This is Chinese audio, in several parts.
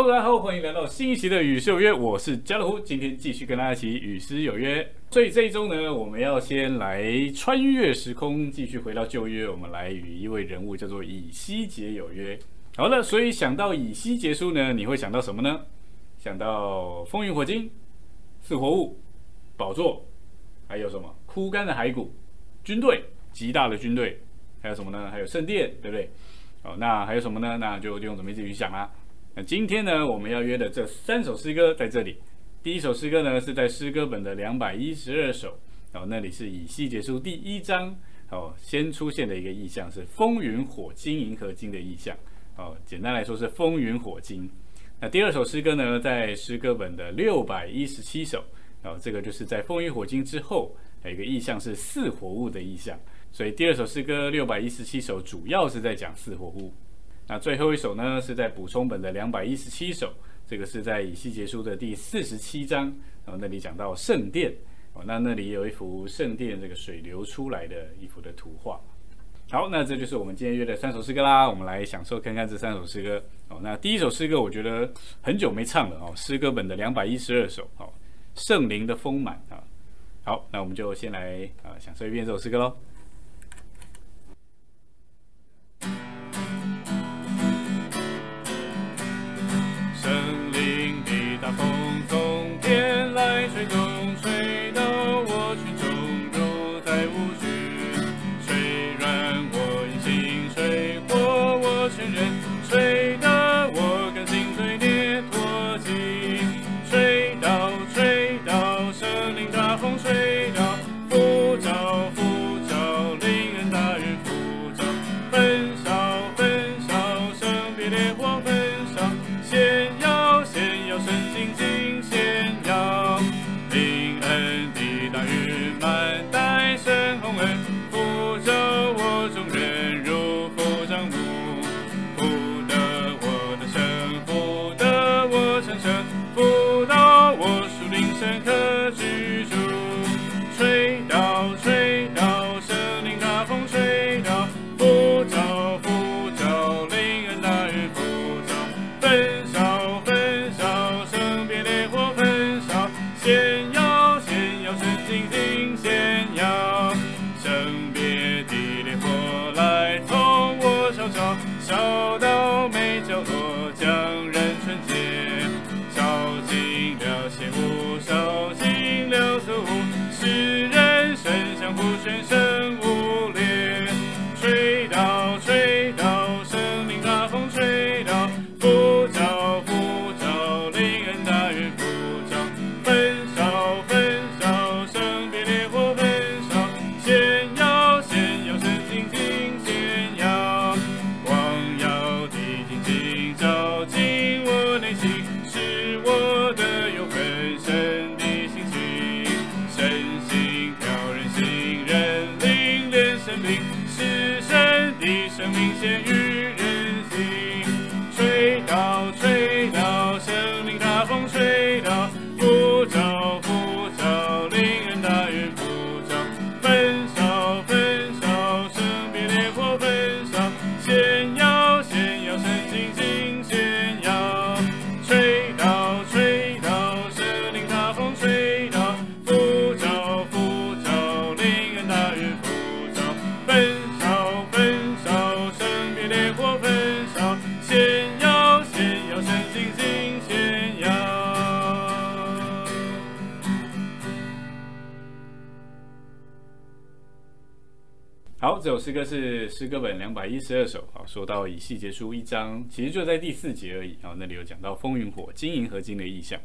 Hello，大家好，欢迎来到新一期的与诗有约，我是家乐福，今天继续跟大家一起与诗有约。所以这一周呢，我们要先来穿越时空，继续回到旧约，我们来与一位人物叫做以西结有约。好了，所以想到以西结束呢，你会想到什么呢？想到风云火金、四活物、宝座，还有什么枯干的骸骨、军队极大的军队，还有什么呢？还有圣殿，对不对？哦，那还有什么呢？那就用准备自己想啦。今天呢，我们要约的这三首诗歌在这里。第一首诗歌呢是在诗歌本的两百一十二首，哦，那里是以西结书第一章，哦，先出现的一个意象是风云火金银河金的意象，哦，简单来说是风云火金。那第二首诗歌呢，在诗歌本的六百一十七首，哦，这个就是在风云火金之后，有一个意象是四活物的意象，所以第二首诗歌六百一十七首主要是在讲四活物。那最后一首呢，是在补充本的两百一十七首，这个是在以西结书的第四十七章，然后那里讲到圣殿，哦，那那里有一幅圣殿这个水流出来的一幅的图画。好，那这就是我们今天约的三首诗歌啦，我们来享受看看这三首诗歌。哦，那第一首诗歌我觉得很久没唱了哦，诗歌本的两百一十二首，哦，圣灵的丰满啊。好，那我们就先来啊享受一遍这首诗歌喽。这首诗歌是诗歌本两百一十二首啊，说到以细节书一章，其实就在第四节而已啊。那里有讲到风云火、金银合金的意象。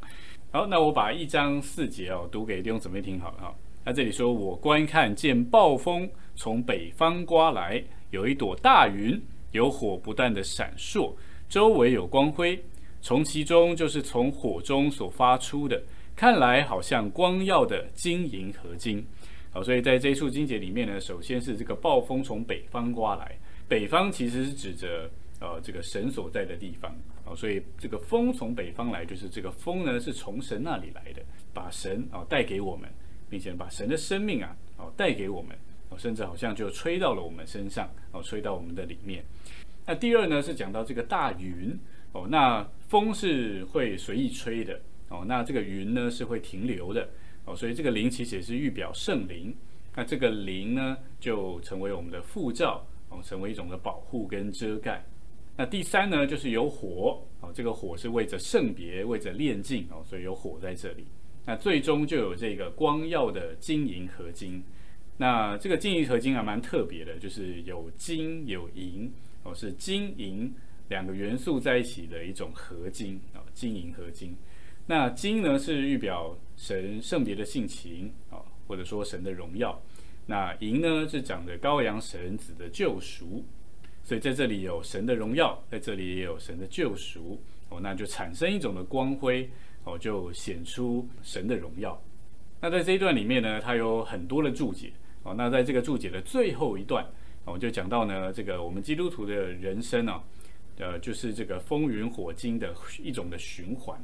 好，那我把一章四节哦读给弟兄姊妹听好了哈。那这里说我观看见暴风从北方刮来，有一朵大云，有火不断的闪烁，周围有光辉，从其中就是从火中所发出的，看来好像光耀的金银合金。好，所以在这一处经节里面呢，首先是这个暴风从北方刮来，北方其实是指着呃这个神所在的地方。好，所以这个风从北方来，就是这个风呢是从神那里来的，把神啊带给我们，并且把神的生命啊哦带给我们，哦甚至好像就吹到了我们身上，哦吹到我们的里面。那第二呢是讲到这个大云，哦，那风是会随意吹的哦，那这个云呢是会停留的哦，所以这个灵其实也是预表圣灵。那这个灵呢就成为我们的护照哦，成为一种的保护跟遮盖。那第三呢就是有火哦，这个火是为着圣别，为着炼净哦，所以有火在这里。那最终就有这个光耀的金银合金。那这个金银合金还蛮特别的，就是有金有银哦，是金银两个元素在一起的一种合金啊，金银合金。那金呢是预表神圣别的性情啊，或者说神的荣耀。那银呢是讲的羔羊神子的救赎。所以在这里有神的荣耀，在这里也有神的救赎哦，那就产生一种的光辉哦，就显出神的荣耀。那在这一段里面呢，它有很多的注解哦。那在这个注解的最后一段，我就讲到呢，这个我们基督徒的人生啊，呃，就是这个风云火金的一种的循环。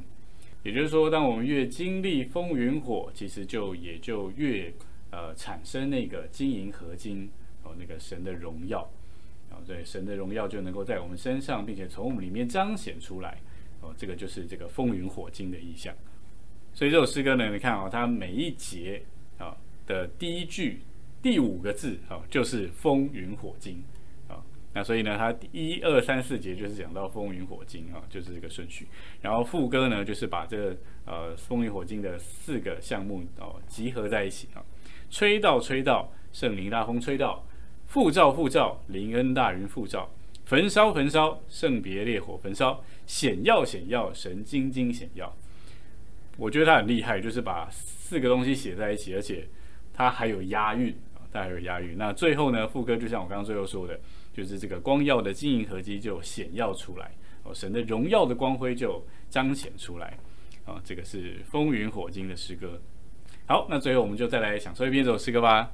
也就是说，当我们越经历风云火，其实就也就越呃产生那个金银合金哦，那个神的荣耀。哦，对，神的荣耀就能够在我们身上，并且从我们里面彰显出来。哦，这个就是这个风云火金的意象。所以这首诗歌呢，你看啊，它每一节啊的第一句第五个字啊，就是风云火金。那所以呢，它一二三四节就是讲到风云火金啊，就是这个顺序。然后副歌呢，就是把这呃风云火金的四个项目哦集合在一起啊，吹到吹到，圣灵大风吹到。复照复照，灵恩大云复照；焚烧焚烧，圣别烈火焚烧；显耀显耀，神精精显耀。我觉得他很厉害，就是把四个东西写在一起，而且他还有押韵啊，他还有押韵。那最后呢，副歌就像我刚刚最后说的，就是这个光耀的金银合金就显耀出来哦，神的荣耀的光辉就彰显出来啊。这个是风云火金的诗歌。好，那最后我们就再来享受一遍这首诗歌吧。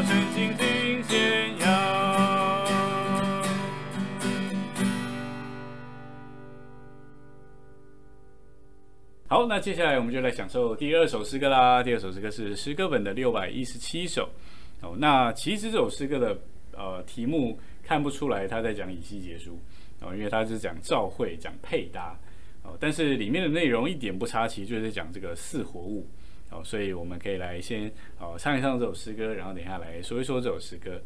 要真心听天涯。好，那接下来我们就来享受第二首诗歌啦。第二首诗歌是诗歌本的六百一十七首。哦，那其实这首诗歌的呃题目看不出来他在讲以西结书哦，因为他是讲照会，讲配搭哦，但是里面的内容一点不差，其实就是在讲这个四活物。哦，所以我们可以来先哦唱一唱这首诗歌，然后等下来说一说这首诗歌。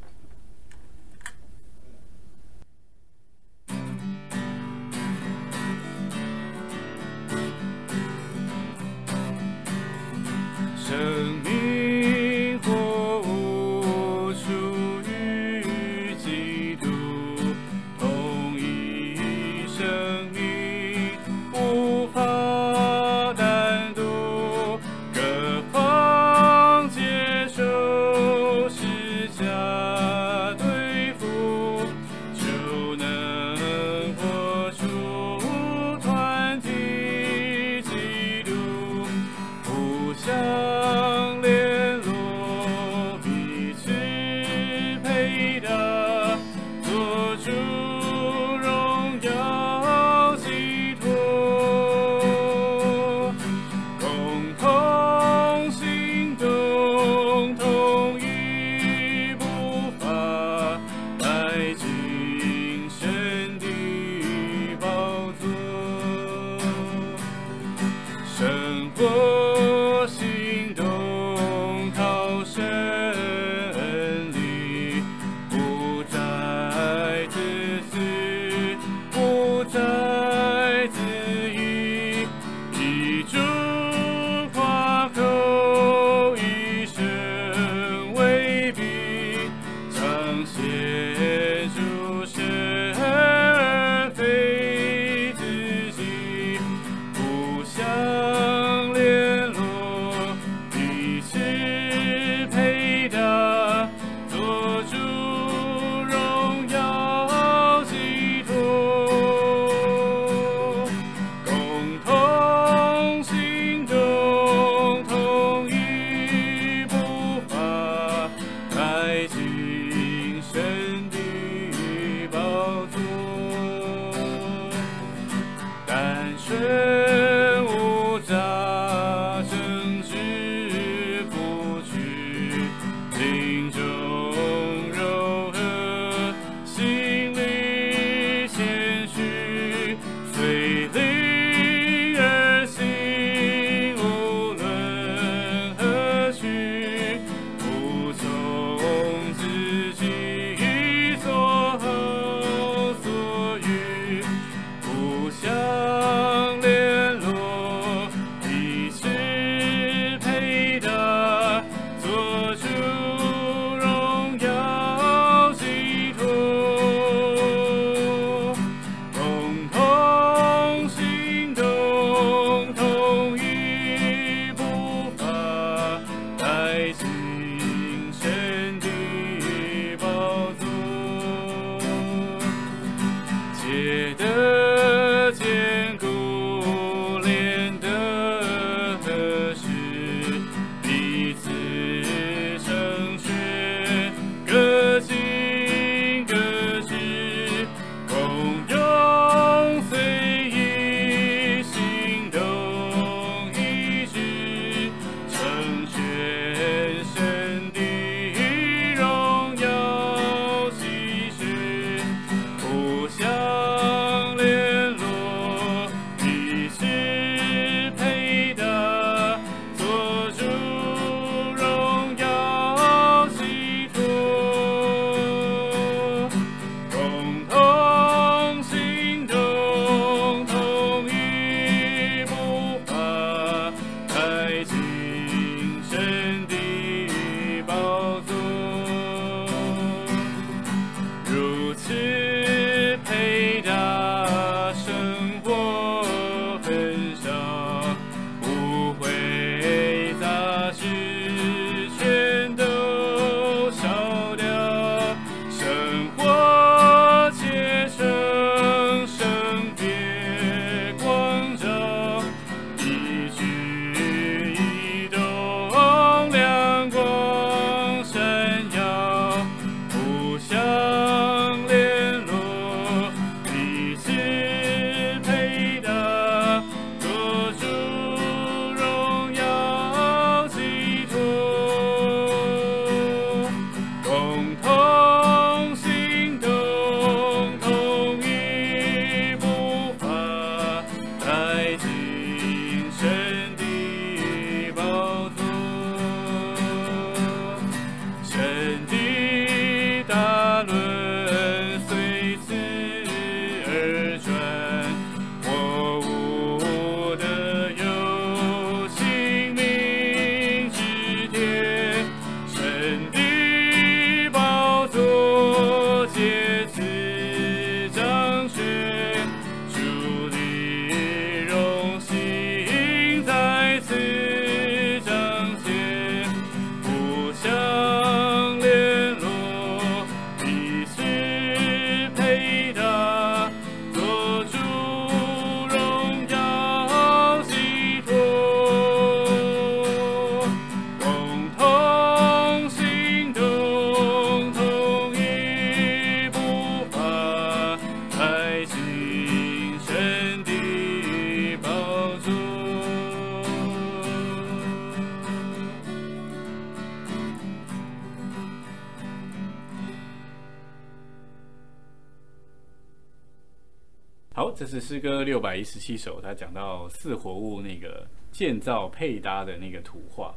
诗歌六百一十七首，他讲到四活物那个建造配搭的那个图画。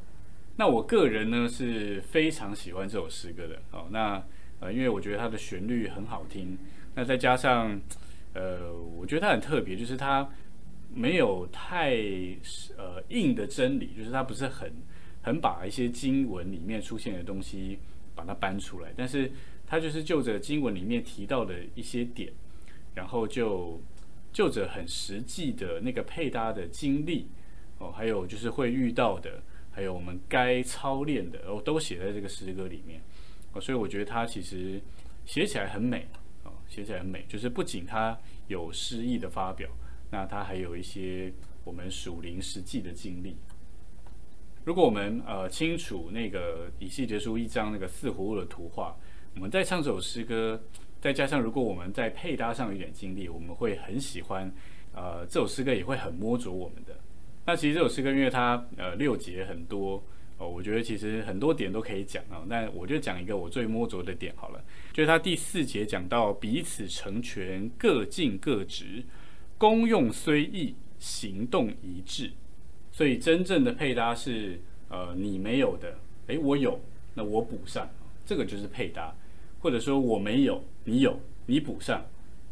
那我个人呢是非常喜欢这首诗歌的哦。那呃，因为我觉得它的旋律很好听，那再加上呃，我觉得它很特别，就是它没有太呃硬的真理，就是它不是很很把一些经文里面出现的东西把它搬出来，但是它就是就着经文里面提到的一些点。然后就就着很实际的那个配搭的经历哦，还有就是会遇到的，还有我们该操练的哦，都写在这个诗歌里面哦，所以我觉得它其实写起来很美哦，写起来很美，就是不仅它有诗意的发表，那它还有一些我们属灵实际的经历。如果我们呃清楚那个以西结书一章那个四活物的图画，我们再唱这首诗歌。再加上，如果我们在配搭上有点经历，我们会很喜欢。呃，这首诗歌也会很摸着我们的。那其实这首诗歌，因为它呃六节很多哦，我觉得其实很多点都可以讲啊。那我就讲一个我最摸着的点好了，就是它第四节讲到彼此成全，各尽各职，功用虽异，行动一致。所以真正的配搭是呃你没有的，诶，我有，那我补上，这个就是配搭。或者说我没有，你有，你补上，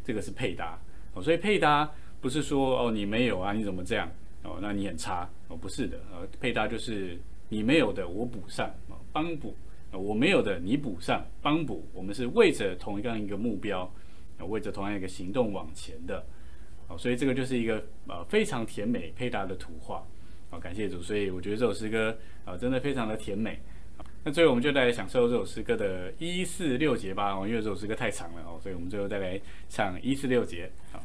这个是配搭哦。所以配搭不是说哦你没有啊，你怎么这样哦？那你很差哦，不是的。呃，配搭就是你没有的我补上，帮补；我没有的你补上，帮补。我们是为着同样一个目标，为着同样一个行动往前的哦。所以这个就是一个呃非常甜美配搭的图画哦。感谢主，所以我觉得这首诗歌啊真的非常的甜美。那最后我们就来享受这首诗歌的一四六节吧因为这首诗歌太长了哦所以我们最后再来唱一四六节。好。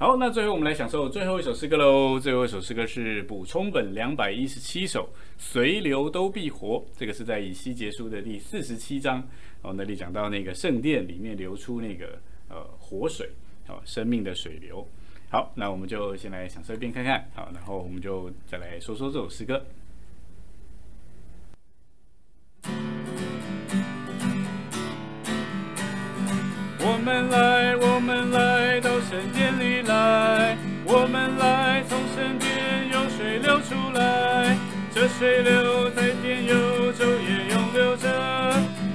好那最后我们来享受最后一首诗歌喽。最后一首诗歌是补充本两百一十七首，随流都必活。这个是在以西结书的第四十七章哦，那里讲到那个圣殿里面流出那个呃活水哦，生命的水流。好，那我们就先来享受一遍看看，好，然后我们就再来说说这首诗歌。我们来，圣殿里来，我们来从圣殿有水流出来，这水流在天游，昼夜永流着，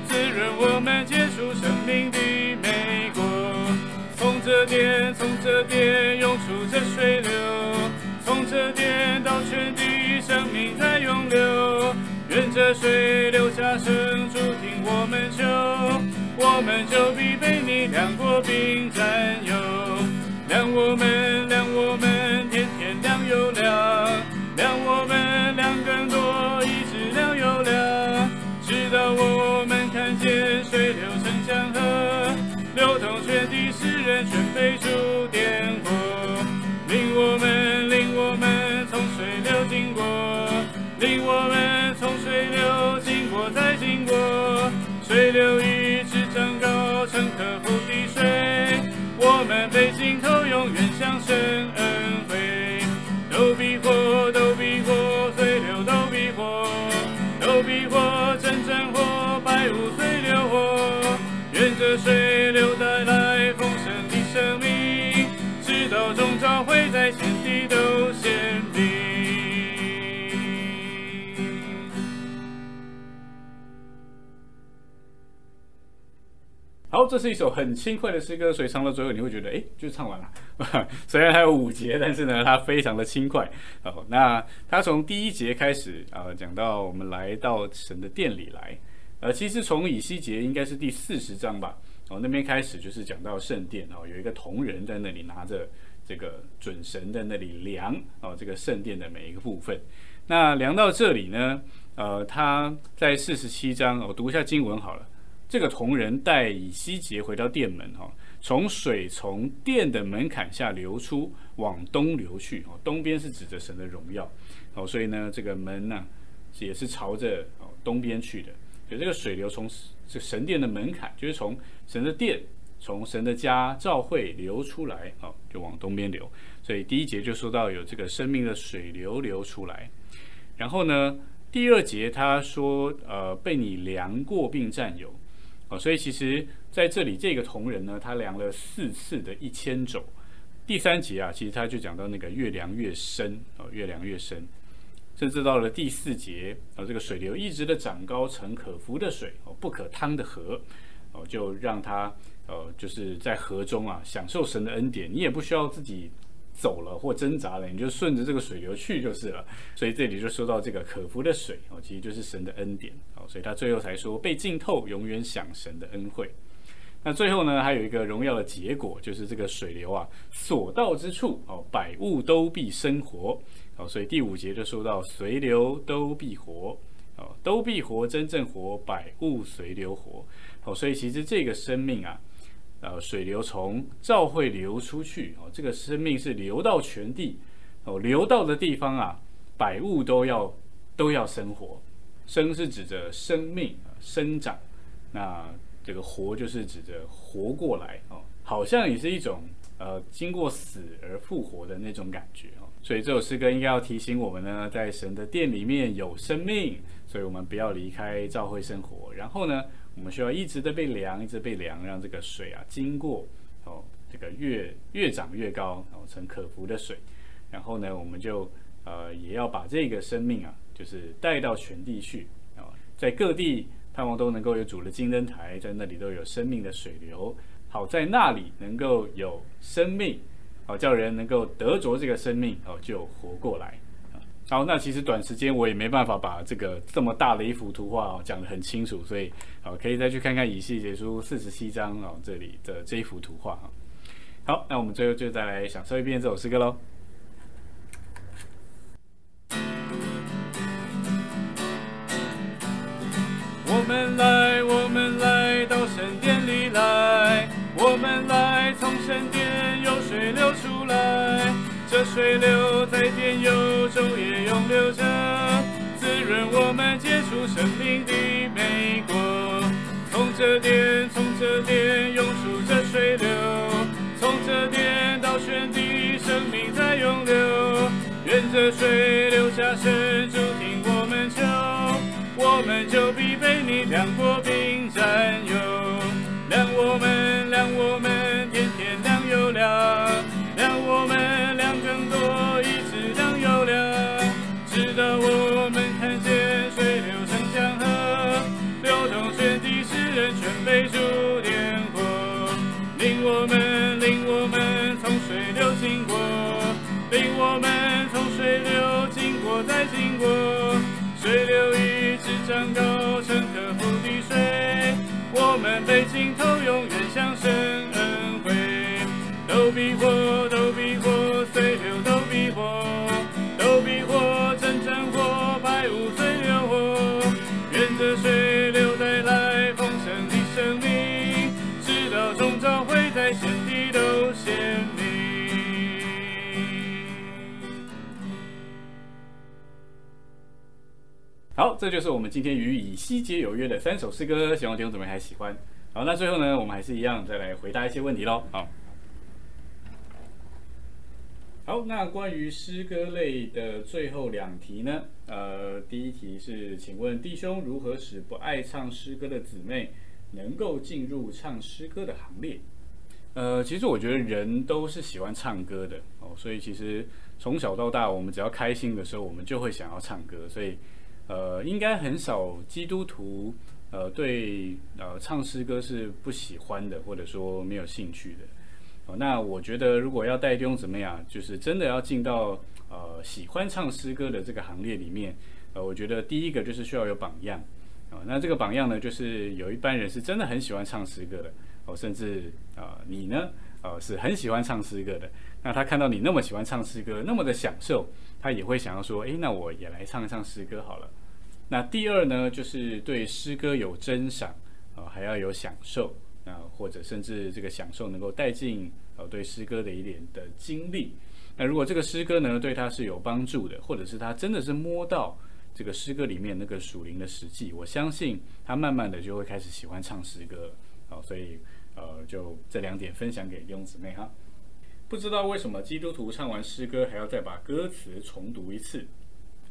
滋润我们结束生命的美果。从这殿，从这殿涌出这水流，从这殿到全地，生命在涌流。愿这水流下生，注听我们求。我们就必被你亮过并在好，这是一首很轻快的诗歌，所以唱到最后你会觉得，哎，就唱完了。虽然还有五节，但是呢，它非常的轻快。哦，那它从第一节开始啊，讲到我们来到神的殿里来。呃，其实从以西结应该是第四十章吧。哦，那边开始就是讲到圣殿哦，有一个铜人在那里拿着这个准神在那里量哦，这个圣殿的每一个部分。那量到这里呢，呃，他在四十七章，我读一下经文好了。这个铜人带以西结回到殿门哈，从水从殿的门槛下流出，往东流去哦。东边是指着神的荣耀哦，所以呢，这个门呢也是朝着哦东边去的。所以这个水流从这神殿的门槛，就是从神的殿，从神的家召会流出来哦，就往东边流。所以第一节就说到有这个生命的水流流出来，然后呢，第二节他说呃被你量过并占有。所以其实在这里，这个铜人呢，他量了四次的一千肘。第三节啊，其实他就讲到那个越量越深，哦，越量越深，甚至到了第四节，啊，这个水流一直的长高成可浮的水，哦，不可趟的河，哦，就让他，呃，就是在河中啊，享受神的恩典，你也不需要自己。走了或挣扎了，你就顺着这个水流去就是了。所以这里就说到这个可服的水哦，其实就是神的恩典哦。所以他最后才说被浸透，永远享神的恩惠。那最后呢，还有一个荣耀的结果，就是这个水流啊，所到之处哦，百物都必生活哦。所以第五节就说到随流都必活哦，都必活，真正活，百物随流活哦。所以其实这个生命啊。呃，水流从照会流出去哦，这个生命是流到全地哦，流到的地方啊，百物都要都要生活。生是指着生命生长，那这个活就是指着活过来哦，好像也是一种呃经过死而复活的那种感觉哦。所以这首诗歌应该要提醒我们呢，在神的殿里面有生命，所以我们不要离开教会生活。然后呢？我们需要一直的被量，一直被量，让这个水啊经过哦，这个越越长越高，然后成可浮的水。然后呢，我们就呃也要把这个生命啊，就是带到全地去啊，在各地盼望都能够有主的金灯台，在那里都有生命的水流，好在那里能够有生命，好叫人能够得着这个生命哦，就活过来。好，那其实短时间我也没办法把这个这么大的一幅图画哦讲得很清楚，所以好可以再去看看以西结书四十七章哦这里的这一幅图画哈。好，那我们最后就再来享受一遍这首诗歌喽。我们来，我们来到神殿里来，我们来从神殿有水流出来。这水流，在天有昼夜永流着，滋润我们结出生命的美果。从这点，从这点涌出这水流，从这点到全地，生命在涌流。愿这水流下深处听我们求，我们就必被你量过并占有，亮我们，过，水流一直涨高成河湖的水，我们被浸透，这就是我们今天与以西结有约的三首诗歌，希望听众姊妹还喜欢。好，那最后呢，我们还是一样再来回答一些问题喽。好。好，那关于诗歌类的最后两题呢？呃，第一题是，请问弟兄如何使不爱唱诗歌的姊妹能够进入唱诗歌的行列？呃，其实我觉得人都是喜欢唱歌的哦，所以其实从小到大，我们只要开心的时候，我们就会想要唱歌，所以呃，应该很少基督徒呃对呃唱诗歌是不喜欢的，或者说没有兴趣的。哦，那我觉得如果要带弟兄怎么样，就是真的要进到呃喜欢唱诗歌的这个行列里面，呃，我觉得第一个就是需要有榜样，啊，那这个榜样呢，就是有一般人是真的很喜欢唱诗歌的，哦，甚至啊你呢，呃是很喜欢唱诗歌的，那他看到你那么喜欢唱诗歌，那么的享受，他也会想要说，诶，那我也来唱一唱诗歌好了。那第二呢，就是对诗歌有珍赏，啊，还要有享受。啊，或者甚至这个享受能够带进呃对诗歌的一点的经历。那如果这个诗歌呢对他是有帮助的，或者是他真的是摸到这个诗歌里面那个属灵的实际，我相信他慢慢的就会开始喜欢唱诗歌。好，所以呃就这两点分享给弟兄姊妹哈。不知道为什么基督徒唱完诗歌还要再把歌词重读一次？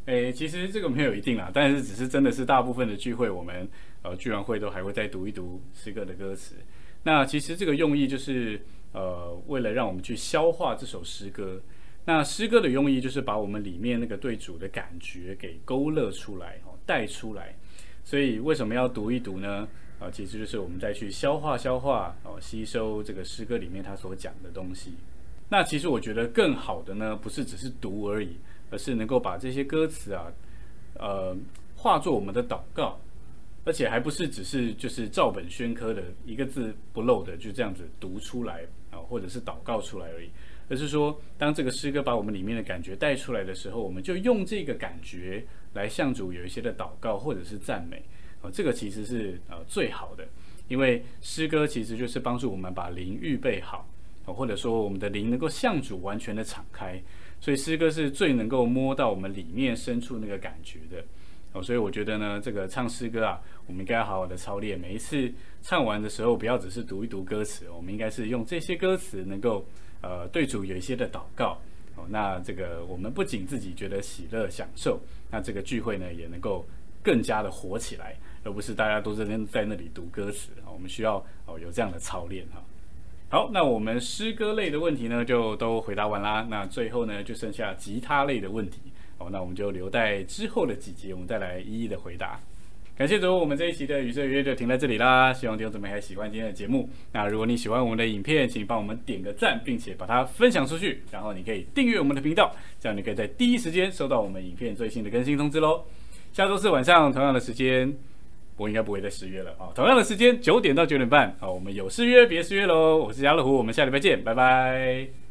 诶，其实这个没有一定啦，但是只是真的是大部分的聚会，我们呃聚完会都还会再读一读诗歌的歌词。那其实这个用意就是呃，为了让我们去消化这首诗歌。那诗歌的用意就是把我们里面那个对主的感觉给勾勒出来哦，带出来。所以为什么要读一读呢？啊，其实就是我们再去消化消化哦，吸收这个诗歌里面他所讲的东西。那其实我觉得更好的呢，不是只是读而已。而是能够把这些歌词啊，呃，化作我们的祷告，而且还不是只是就是照本宣科的一个字不漏的就这样子读出来啊，或者是祷告出来而已，而是说，当这个诗歌把我们里面的感觉带出来的时候，我们就用这个感觉来向主有一些的祷告或者是赞美啊，这个其实是呃最好的，因为诗歌其实就是帮助我们把灵预备好，或者说我们的灵能够向主完全的敞开。所以诗歌是最能够摸到我们里面深处那个感觉的哦，所以我觉得呢，这个唱诗歌啊，我们应该好好的操练。每一次唱完的时候，不要只是读一读歌词，我们应该是用这些歌词能够呃对主有一些的祷告哦。那这个我们不仅自己觉得喜乐享受，那这个聚会呢也能够更加的活起来，而不是大家都在那在那里读歌词啊。我们需要哦有这样的操练哈。好，那我们诗歌类的问题呢，就都回答完啦。那最后呢，就剩下吉他类的问题。哦，那我们就留待之后的几集，我们再来一一的回答。感谢主，我们这一期的语色约就停在这里啦。希望听众姊妹还喜欢今天的节目。那如果你喜欢我们的影片，请帮我们点个赞，并且把它分享出去。然后你可以订阅我们的频道，这样你可以在第一时间收到我们影片最新的更新通知喽。下周四晚上同样的时间。我应该不会再失约了啊！同样的时间，九点到九点半啊，我们有失约别失约喽！我是家乐虎，我们下礼拜见，拜拜。